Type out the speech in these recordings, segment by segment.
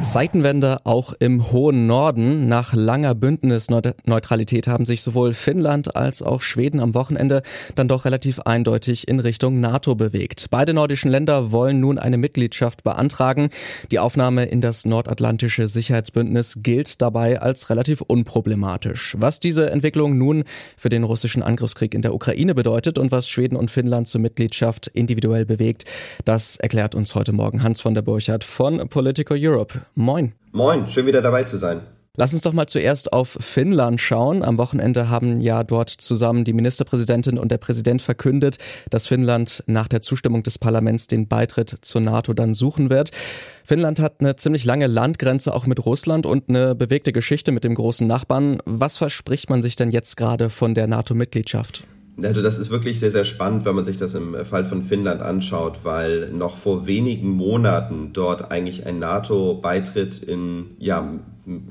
Zeitenwende auch im hohen Norden. Nach langer Bündnisneutralität haben sich sowohl Finnland als auch Schweden am Wochenende dann doch relativ eindeutig in Richtung NATO bewegt. Beide nordischen Länder wollen nun eine Mitgliedschaft beantragen. Die Aufnahme in das nordatlantische Sicherheitsbündnis gilt dabei als relativ unproblematisch. Was diese Entwicklung nun für den russischen Angriffskrieg in der Ukraine bedeutet und was Schweden und Finnland zur Mitgliedschaft individuell bewegt, das erklärt uns heute Morgen Hans von der Burchardt von Political Europe. Moin. Moin, schön wieder dabei zu sein. Lass uns doch mal zuerst auf Finnland schauen. Am Wochenende haben ja dort zusammen die Ministerpräsidentin und der Präsident verkündet, dass Finnland nach der Zustimmung des Parlaments den Beitritt zur NATO dann suchen wird. Finnland hat eine ziemlich lange Landgrenze auch mit Russland und eine bewegte Geschichte mit dem großen Nachbarn. Was verspricht man sich denn jetzt gerade von der NATO-Mitgliedschaft? Also das ist wirklich sehr, sehr spannend, wenn man sich das im Fall von Finnland anschaut, weil noch vor wenigen Monaten dort eigentlich ein NATO-Beitritt in ja,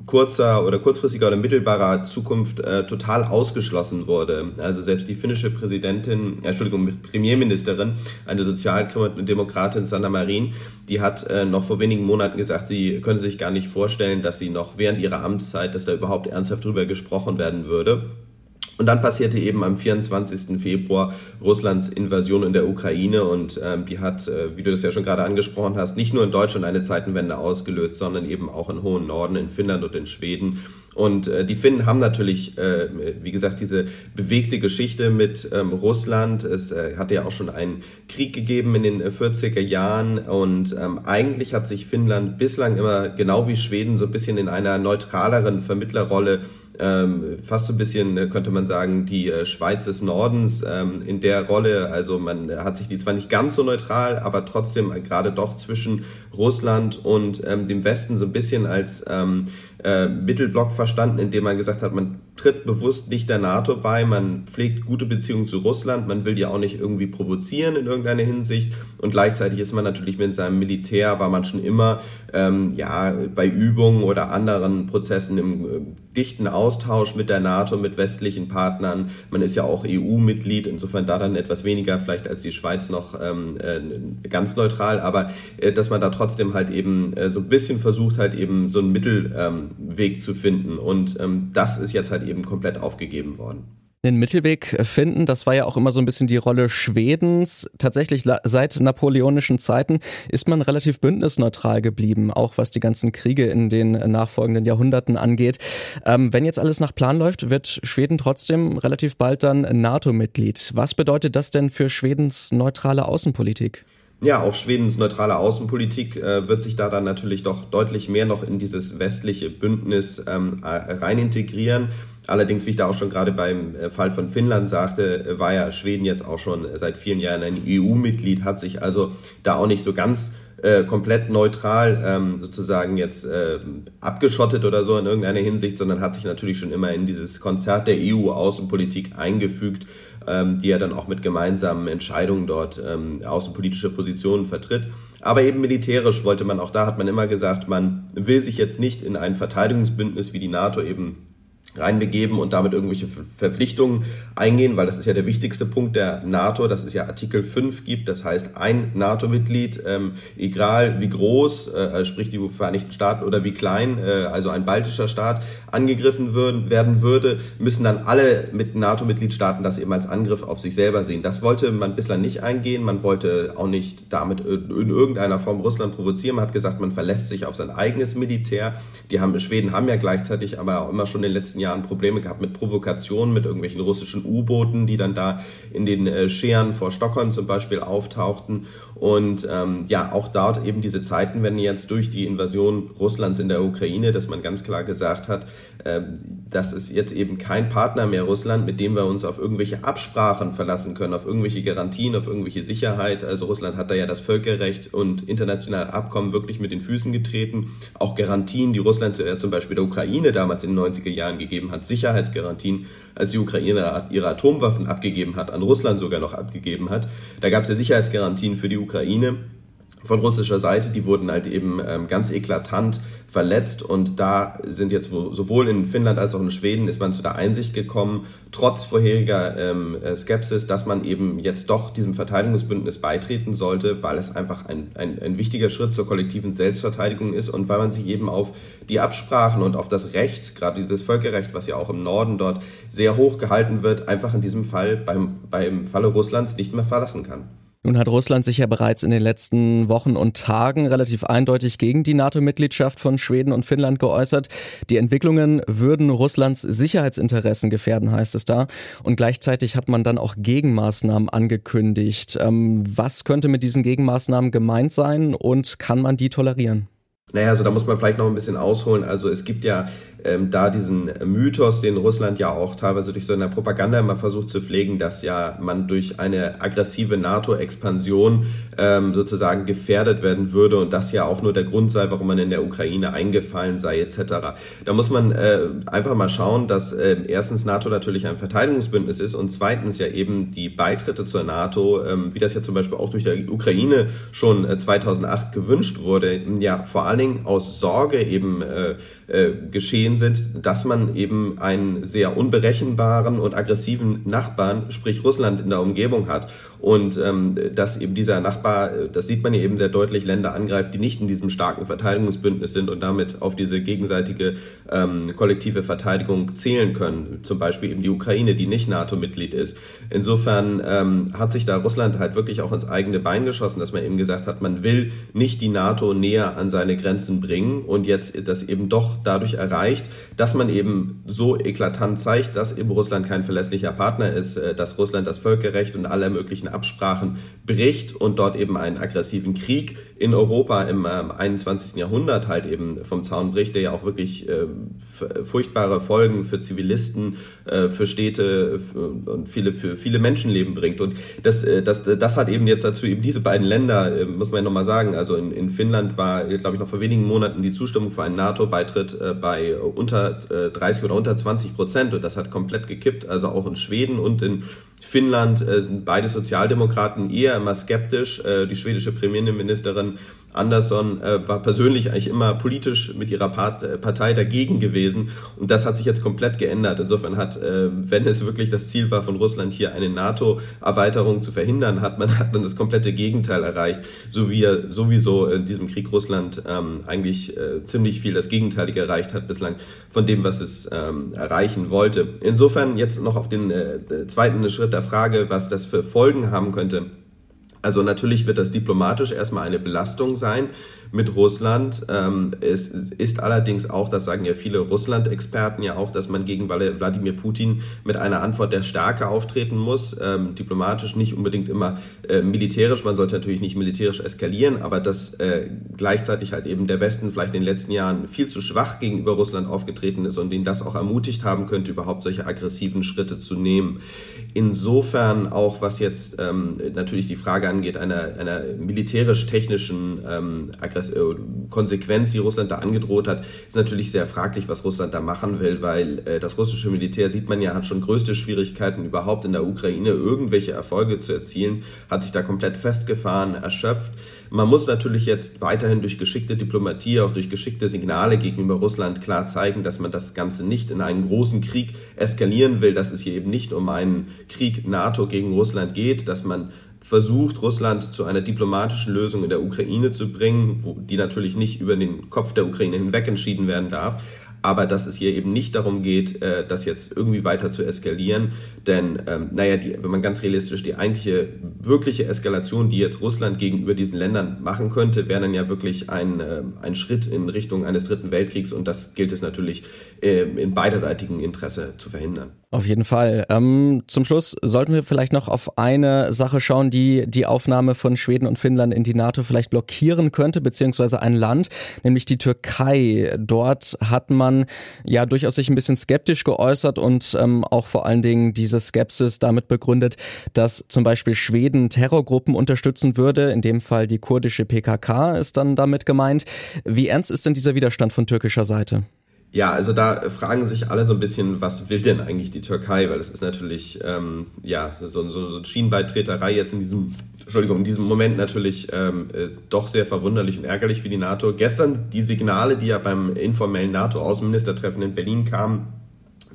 kurzer oder kurzfristiger oder mittelbarer Zukunft äh, total ausgeschlossen wurde. Also selbst die finnische Präsidentin, äh, Entschuldigung, Premierministerin, eine Sozialdemokratin Sanna Marin, die hat äh, noch vor wenigen Monaten gesagt, sie könne sich gar nicht vorstellen, dass sie noch während ihrer Amtszeit, dass da überhaupt ernsthaft drüber gesprochen werden würde. Und dann passierte eben am 24. Februar Russlands Invasion in der Ukraine und ähm, die hat, äh, wie du das ja schon gerade angesprochen hast, nicht nur in Deutschland eine Zeitenwende ausgelöst, sondern eben auch im hohen Norden, in Finnland und in Schweden. Und äh, die Finnen haben natürlich, äh, wie gesagt, diese bewegte Geschichte mit ähm, Russland. Es äh, hatte ja auch schon einen Krieg gegeben in den 40er Jahren und ähm, eigentlich hat sich Finnland bislang immer genau wie Schweden so ein bisschen in einer neutraleren Vermittlerrolle ähm, fast so ein bisschen, äh, könnte man sagen, die äh, Schweiz des Nordens ähm, in der Rolle. Also man hat sich die zwar nicht ganz so neutral, aber trotzdem gerade doch zwischen Russland und ähm, dem Westen so ein bisschen als ähm, äh, Mittelblock verstanden, indem man gesagt hat, man tritt bewusst nicht der NATO bei, man pflegt gute Beziehungen zu Russland, man will die auch nicht irgendwie provozieren in irgendeiner Hinsicht. Und gleichzeitig ist man natürlich mit seinem Militär, war man schon immer ähm, ja bei Übungen oder anderen Prozessen im äh, dichten Austausch mit der NATO, mit westlichen Partnern. Man ist ja auch EU-Mitglied, insofern da dann etwas weniger vielleicht als die Schweiz noch ähm, äh, ganz neutral, aber äh, dass man da trotzdem halt eben äh, so ein bisschen versucht halt eben so einen Mittelweg ähm, zu finden. Und ähm, das ist jetzt halt eben komplett aufgegeben worden den Mittelweg finden. Das war ja auch immer so ein bisschen die Rolle Schwedens. Tatsächlich seit napoleonischen Zeiten ist man relativ bündnisneutral geblieben, auch was die ganzen Kriege in den nachfolgenden Jahrhunderten angeht. Ähm, wenn jetzt alles nach Plan läuft, wird Schweden trotzdem relativ bald dann NATO-Mitglied. Was bedeutet das denn für Schwedens neutrale Außenpolitik? Ja, auch Schwedens neutrale Außenpolitik äh, wird sich da dann natürlich doch deutlich mehr noch in dieses westliche Bündnis ähm, rein integrieren. Allerdings, wie ich da auch schon gerade beim äh, Fall von Finnland sagte, äh, war ja Schweden jetzt auch schon seit vielen Jahren ein EU-Mitglied, hat sich also da auch nicht so ganz äh, komplett neutral ähm, sozusagen jetzt äh, abgeschottet oder so in irgendeiner Hinsicht, sondern hat sich natürlich schon immer in dieses Konzert der EU-Außenpolitik eingefügt, ähm, die er dann auch mit gemeinsamen Entscheidungen dort ähm, außenpolitische Positionen vertritt. Aber eben militärisch wollte man, auch da hat man immer gesagt, man will sich jetzt nicht in ein Verteidigungsbündnis wie die NATO eben reinbegeben und damit irgendwelche Verpflichtungen eingehen, weil das ist ja der wichtigste Punkt der NATO, dass es ja Artikel 5 gibt, das heißt ein NATO-Mitglied, ähm, egal wie groß, äh, also sprich die Vereinigten Staaten oder wie klein, äh, also ein baltischer Staat, angegriffen würden, werden würde, müssen dann alle mit NATO-Mitgliedstaaten das eben als Angriff auf sich selber sehen. Das wollte man bislang nicht eingehen, man wollte auch nicht damit in irgendeiner Form Russland provozieren, man hat gesagt, man verlässt sich auf sein eigenes Militär. Die haben, Schweden haben ja gleichzeitig aber auch immer schon in den letzten Jahren Jahren Probleme gehabt mit Provokationen, mit irgendwelchen russischen U-Booten, die dann da in den äh, Scheren vor Stockholm zum Beispiel auftauchten. Und ähm, ja, auch dort eben diese Zeiten wenn jetzt durch die Invasion Russlands in der Ukraine, dass man ganz klar gesagt hat, äh, das ist jetzt eben kein Partner mehr Russland, mit dem wir uns auf irgendwelche Absprachen verlassen können, auf irgendwelche Garantien, auf irgendwelche Sicherheit. Also Russland hat da ja das Völkerrecht und internationale Abkommen wirklich mit den Füßen getreten. Auch Garantien, die Russland äh, zum Beispiel der Ukraine damals in den 90er Jahren gegeben abgegeben hat, Sicherheitsgarantien, als die Ukraine ihre Atomwaffen abgegeben hat, an Russland sogar noch abgegeben hat. Da gab es ja Sicherheitsgarantien für die Ukraine von russischer Seite, die wurden halt eben ähm, ganz eklatant verletzt und da sind jetzt sowohl in Finnland als auch in Schweden ist man zu der Einsicht gekommen, trotz vorheriger ähm, äh, Skepsis, dass man eben jetzt doch diesem Verteidigungsbündnis beitreten sollte, weil es einfach ein, ein, ein wichtiger Schritt zur kollektiven Selbstverteidigung ist und weil man sich eben auf die Absprachen und auf das Recht, gerade dieses Völkerrecht, was ja auch im Norden dort sehr hoch gehalten wird, einfach in diesem Fall beim, beim Falle Russlands nicht mehr verlassen kann. Nun hat Russland sich ja bereits in den letzten Wochen und Tagen relativ eindeutig gegen die NATO-Mitgliedschaft von Schweden und Finnland geäußert. Die Entwicklungen würden Russlands Sicherheitsinteressen gefährden, heißt es da. Und gleichzeitig hat man dann auch Gegenmaßnahmen angekündigt. Ähm, was könnte mit diesen Gegenmaßnahmen gemeint sein und kann man die tolerieren? Naja, also da muss man vielleicht noch ein bisschen ausholen. Also es gibt ja ähm, da diesen Mythos, den Russland ja auch teilweise durch so eine Propaganda immer versucht zu pflegen, dass ja man durch eine aggressive NATO-Expansion ähm, sozusagen gefährdet werden würde und das ja auch nur der Grund sei, warum man in der Ukraine eingefallen sei etc. Da muss man äh, einfach mal schauen, dass äh, erstens NATO natürlich ein Verteidigungsbündnis ist und zweitens ja eben die Beitritte zur NATO, ähm, wie das ja zum Beispiel auch durch die Ukraine schon äh, 2008 gewünscht wurde, ja vor allen Dingen aus Sorge eben äh, äh, geschehen sind, dass man eben einen sehr unberechenbaren und aggressiven Nachbarn, sprich Russland, in der Umgebung hat. Und ähm, dass eben dieser Nachbar, das sieht man ja eben sehr deutlich, Länder angreift, die nicht in diesem starken Verteidigungsbündnis sind und damit auf diese gegenseitige ähm, kollektive Verteidigung zählen können. Zum Beispiel eben die Ukraine, die nicht NATO-Mitglied ist. Insofern ähm, hat sich da Russland halt wirklich auch ins eigene Bein geschossen, dass man eben gesagt hat, man will nicht die NATO näher an seine Grenzen bringen und jetzt das eben doch dadurch erreicht, dass man eben so eklatant zeigt, dass eben Russland kein verlässlicher Partner ist, äh, dass Russland das Völkerrecht und alle möglichen Absprachen bricht und dort eben einen aggressiven Krieg in Europa im ähm, 21. Jahrhundert halt eben vom Zaun bricht, der ja auch wirklich äh, furchtbare Folgen für Zivilisten, äh, für Städte und viele für viele Menschenleben bringt. Und das, äh, das, das hat eben jetzt dazu eben diese beiden Länder, äh, muss man ja nochmal sagen, also in, in Finnland war, glaube ich, noch vor wenigen Monaten die Zustimmung für einen NATO-Beitritt äh, bei unter äh, 30 oder unter 20 Prozent und das hat komplett gekippt. Also auch in Schweden und in Finnland äh, sind beide Sozialdemokraten eher immer skeptisch. Äh, die schwedische Premierministerin Andersson äh, war persönlich eigentlich immer politisch mit ihrer Part, äh, Partei dagegen gewesen und das hat sich jetzt komplett geändert. Insofern hat, äh, wenn es wirklich das Ziel war von Russland hier eine NATO-Erweiterung zu verhindern, hat man hat man das komplette Gegenteil erreicht, so wie er sowieso in diesem Krieg Russland ähm, eigentlich äh, ziemlich viel das Gegenteilige erreicht hat bislang von dem, was es ähm, erreichen wollte. Insofern jetzt noch auf den äh, zweiten Schritt der Frage, was das für Folgen haben könnte. Also natürlich wird das diplomatisch erstmal eine Belastung sein mit Russland. Ähm, es ist allerdings auch, das sagen ja viele Russland-Experten ja auch, dass man gegen Wladimir Putin mit einer Antwort der Stärke auftreten muss. Ähm, diplomatisch nicht unbedingt immer äh, militärisch. Man sollte natürlich nicht militärisch eskalieren, aber dass äh, gleichzeitig halt eben der Westen vielleicht in den letzten Jahren viel zu schwach gegenüber Russland aufgetreten ist und ihn das auch ermutigt haben könnte, überhaupt solche aggressiven Schritte zu nehmen. Insofern auch, was jetzt ähm, natürlich die Frage angeht, einer, einer militärisch-technischen ähm, äh, Konsequenz, die Russland da angedroht hat, ist natürlich sehr fraglich, was Russland da machen will, weil äh, das russische Militär, sieht man ja, hat schon größte Schwierigkeiten, überhaupt in der Ukraine irgendwelche Erfolge zu erzielen, hat sich da komplett festgefahren, erschöpft. Man muss natürlich jetzt weiterhin durch geschickte Diplomatie, auch durch geschickte Signale gegenüber Russland klar zeigen, dass man das Ganze nicht in einen großen Krieg eskalieren will, dass es hier eben nicht um einen Krieg NATO gegen Russland geht, dass man versucht, Russland zu einer diplomatischen Lösung in der Ukraine zu bringen, wo die natürlich nicht über den Kopf der Ukraine hinweg entschieden werden darf aber dass es hier eben nicht darum geht, äh, das jetzt irgendwie weiter zu eskalieren. Denn, ähm, naja, die, wenn man ganz realistisch die eigentliche, wirkliche Eskalation, die jetzt Russland gegenüber diesen Ländern machen könnte, wäre dann ja wirklich ein, äh, ein Schritt in Richtung eines dritten Weltkriegs und das gilt es natürlich äh, in beiderseitigem Interesse zu verhindern. Auf jeden Fall. Ähm, zum Schluss sollten wir vielleicht noch auf eine Sache schauen, die die Aufnahme von Schweden und Finnland in die NATO vielleicht blockieren könnte, beziehungsweise ein Land, nämlich die Türkei. Dort hat man ja durchaus sich ein bisschen skeptisch geäußert und ähm, auch vor allen Dingen diese Skepsis damit begründet, dass zum Beispiel Schweden Terrorgruppen unterstützen würde. In dem Fall die kurdische PKK ist dann damit gemeint. Wie ernst ist denn dieser Widerstand von türkischer Seite? Ja, also da fragen sich alle so ein bisschen, was will denn eigentlich die Türkei? Weil es ist natürlich ähm, ja so, so, so Schienenbeitreterei jetzt in diesem Entschuldigung, in diesem Moment natürlich ähm, doch sehr verwunderlich und ärgerlich für die NATO. Gestern die Signale, die ja beim informellen NATO-Außenministertreffen in Berlin kamen,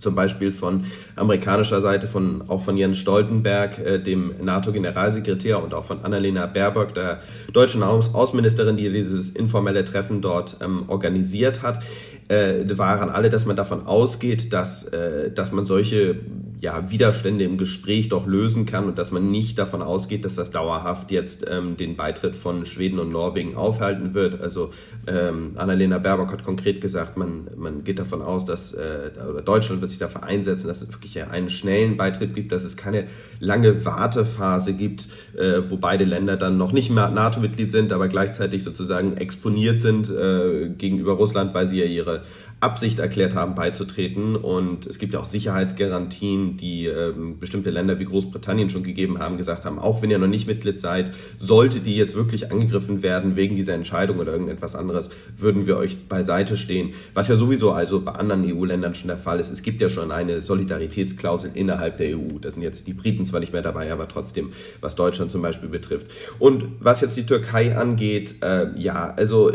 zum Beispiel von amerikanischer Seite, von, auch von Jens Stoltenberg, äh, dem NATO-Generalsekretär und auch von Annalena Baerbock, der deutschen Außenministerin, die dieses informelle Treffen dort ähm, organisiert hat, äh, waren alle, dass man davon ausgeht, dass, äh, dass man solche ja, Widerstände im Gespräch doch lösen kann und dass man nicht davon ausgeht, dass das dauerhaft jetzt ähm, den Beitritt von Schweden und Norwegen aufhalten wird. Also ähm, Annalena Baerbock hat konkret gesagt, man, man geht davon aus, dass äh, Deutschland wird sich dafür einsetzen, dass es wirklich einen schnellen Beitritt gibt, dass es keine lange Wartephase gibt, äh, wo beide Länder dann noch nicht mehr NATO-Mitglied sind, aber gleichzeitig sozusagen exponiert sind äh, gegenüber Russland, weil sie ja ihre Absicht erklärt haben, beizutreten. Und es gibt ja auch Sicherheitsgarantien, die ähm, bestimmte Länder wie Großbritannien schon gegeben haben, gesagt haben, auch wenn ihr noch nicht Mitglied seid, sollte die jetzt wirklich angegriffen werden wegen dieser Entscheidung oder irgendetwas anderes, würden wir euch beiseite stehen. Was ja sowieso also bei anderen EU-Ländern schon der Fall ist. Es gibt ja schon eine Solidaritätsklausel innerhalb der EU. Da sind jetzt die Briten zwar nicht mehr dabei, aber trotzdem, was Deutschland zum Beispiel betrifft. Und was jetzt die Türkei angeht, äh, ja, also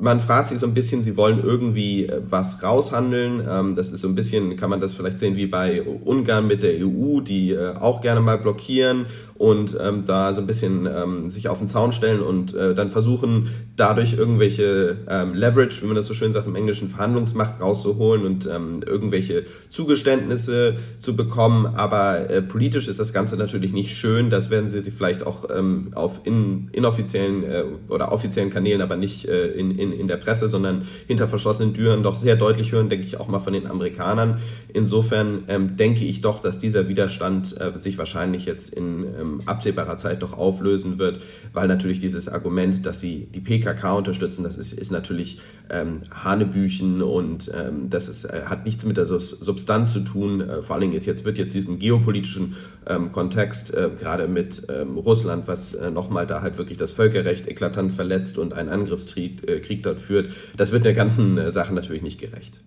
man fragt sich so ein bisschen, sie wollen irgendwie äh, was raushandeln. Ähm, das ist so ein bisschen, kann man das vielleicht sehen wie bei Ungarn mit der EU, die äh, auch gerne mal blockieren und ähm, da so ein bisschen ähm, sich auf den Zaun stellen und äh, dann versuchen, dadurch irgendwelche ähm, Leverage, wie man das so schön sagt im Englischen, Verhandlungsmacht rauszuholen und ähm, irgendwelche Zugeständnisse zu bekommen. Aber äh, politisch ist das Ganze natürlich nicht schön. Das werden sie sich vielleicht auch ähm, auf in, inoffiziellen äh, oder offiziellen Kanälen, aber nicht äh, in, in, in der Presse, sondern hinter verschlossenen Türen doch sehr deutlich hören, denke ich auch mal von den Amerikanern. Insofern ähm, denke ich doch, dass dieser Widerstand äh, sich wahrscheinlich jetzt in ähm, absehbarer Zeit doch auflösen wird, weil natürlich dieses Argument, dass sie die PKK unterstützen, das ist, ist natürlich ähm, Hanebüchen und ähm, das ist, äh, hat nichts mit der Substanz zu tun. Äh, vor allen Dingen ist jetzt wird jetzt diesen geopolitischen ähm, Kontext äh, gerade mit ähm, Russland, was äh, nochmal da halt wirklich das Völkerrecht eklatant verletzt und einen Angriffskrieg äh, Krieg dort führt, das wird der ganzen äh, Sache natürlich nicht gerecht.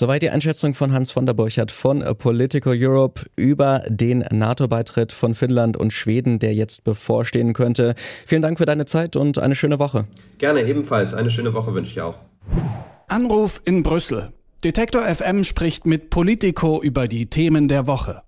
Soweit die Einschätzung von Hans von der Burchardt von Politico Europe über den NATO-Beitritt von Finnland und Schweden, der jetzt bevorstehen könnte. Vielen Dank für deine Zeit und eine schöne Woche. Gerne ebenfalls. Eine schöne Woche wünsche ich auch. Anruf in Brüssel. Detektor FM spricht mit Politico über die Themen der Woche.